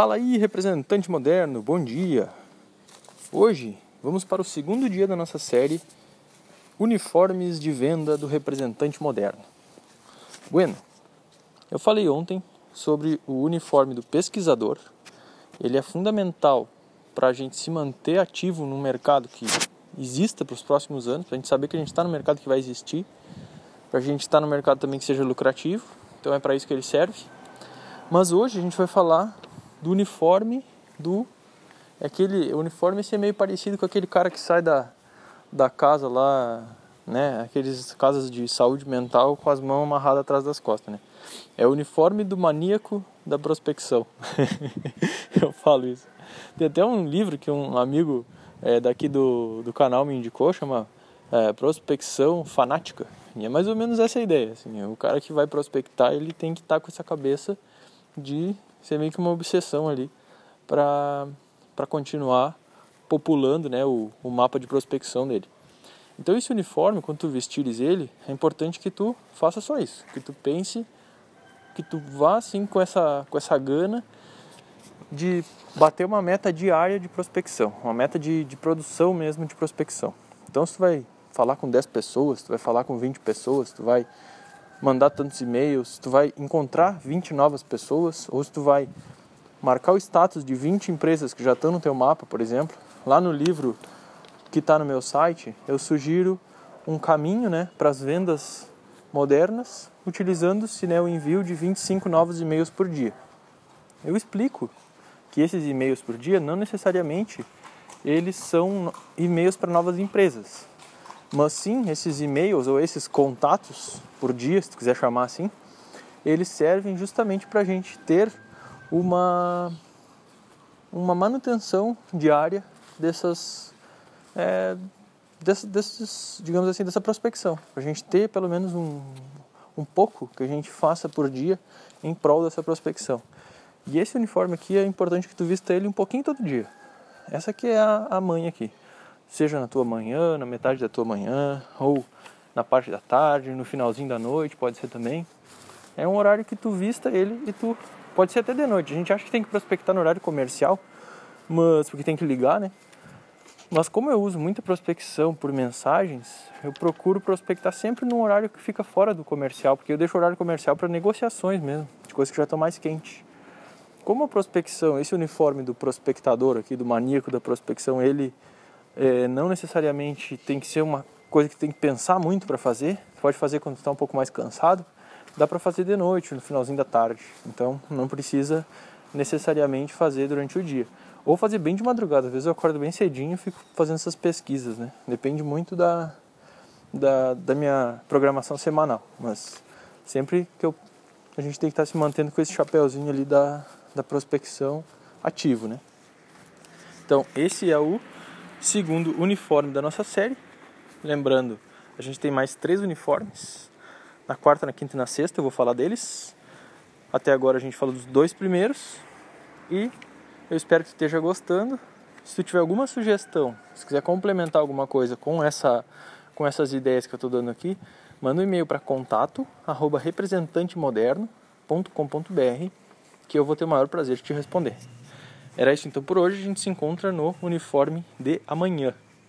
Fala aí, representante moderno, bom dia. Hoje vamos para o segundo dia da nossa série Uniformes de Venda do Representante Moderno. Bueno, eu falei ontem sobre o uniforme do pesquisador. Ele é fundamental para a gente se manter ativo no mercado que exista para os próximos anos, para a gente saber que a gente está no mercado que vai existir, para a gente estar tá no mercado também que seja lucrativo. Então é para isso que ele serve. Mas hoje a gente vai falar do uniforme do é aquele uniforme esse é meio parecido com aquele cara que sai da, da casa lá, né, aqueles casas de saúde mental com as mãos amarradas atrás das costas, né? É o uniforme do maníaco da prospecção. Eu falo isso. Tem até um livro que um amigo é, daqui do, do canal me indicou, chama é, Prospecção Fanática. E é mais ou menos essa a ideia. Assim, o cara que vai prospectar, ele tem que estar tá com essa cabeça de ser meio que uma obsessão ali para continuar populando né, o, o mapa de prospecção dele. Então esse uniforme, quando tu vestires ele, é importante que tu faça só isso, que tu pense, que tu vá assim com essa, com essa gana de bater uma meta diária de prospecção, uma meta de, de produção mesmo de prospecção. Então se tu vai falar com 10 pessoas, tu vai falar com 20 pessoas, tu vai mandar tantos e-mails, tu vai encontrar 20 novas pessoas, ou se tu vai marcar o status de 20 empresas que já estão no teu mapa, por exemplo, lá no livro que está no meu site, eu sugiro um caminho né, para as vendas modernas, utilizando-se né, o envio de 25 novos e-mails por dia. Eu explico que esses e-mails por dia não necessariamente eles são e-mails para novas empresas. Mas sim, esses e-mails ou esses contatos por dia, se tu quiser chamar assim, eles servem justamente para a gente ter uma, uma manutenção diária dessas, é, desses, desses, digamos assim, dessa prospecção. Para a gente ter pelo menos um, um pouco que a gente faça por dia em prol dessa prospecção. E esse uniforme aqui é importante que tu vista ele um pouquinho todo dia. Essa aqui é a, a mãe aqui seja na tua manhã, na metade da tua manhã, ou na parte da tarde, no finalzinho da noite, pode ser também. É um horário que tu vista ele e tu pode ser até de noite. A gente acha que tem que prospectar no horário comercial, mas porque tem que ligar, né? Mas como eu uso muita prospecção por mensagens, eu procuro prospectar sempre num horário que fica fora do comercial, porque eu deixo o horário comercial para negociações mesmo, de coisas que já estão mais quentes. Como a prospecção, esse uniforme do prospectador aqui, do maníaco da prospecção, ele é, não necessariamente tem que ser uma coisa que tem que pensar muito para fazer. Pode fazer quando está um pouco mais cansado. Dá para fazer de noite, no finalzinho da tarde. Então não precisa necessariamente fazer durante o dia. Ou fazer bem de madrugada. Às vezes eu acordo bem cedinho e fico fazendo essas pesquisas, né? Depende muito da, da, da minha programação semanal. Mas sempre que eu, a gente tem que estar tá se mantendo com esse chapéuzinho ali da, da prospecção ativo, né? Então esse é o segundo uniforme da nossa série. Lembrando, a gente tem mais três uniformes. Na quarta, na quinta e na sexta eu vou falar deles. Até agora a gente falou dos dois primeiros. E eu espero que esteja gostando. Se tu tiver alguma sugestão, se quiser complementar alguma coisa com, essa, com essas ideias que eu estou dando aqui, manda um e-mail para contato representantemoderno.com.br que eu vou ter o maior prazer de te responder. Era isso então por hoje. A gente se encontra no uniforme de amanhã.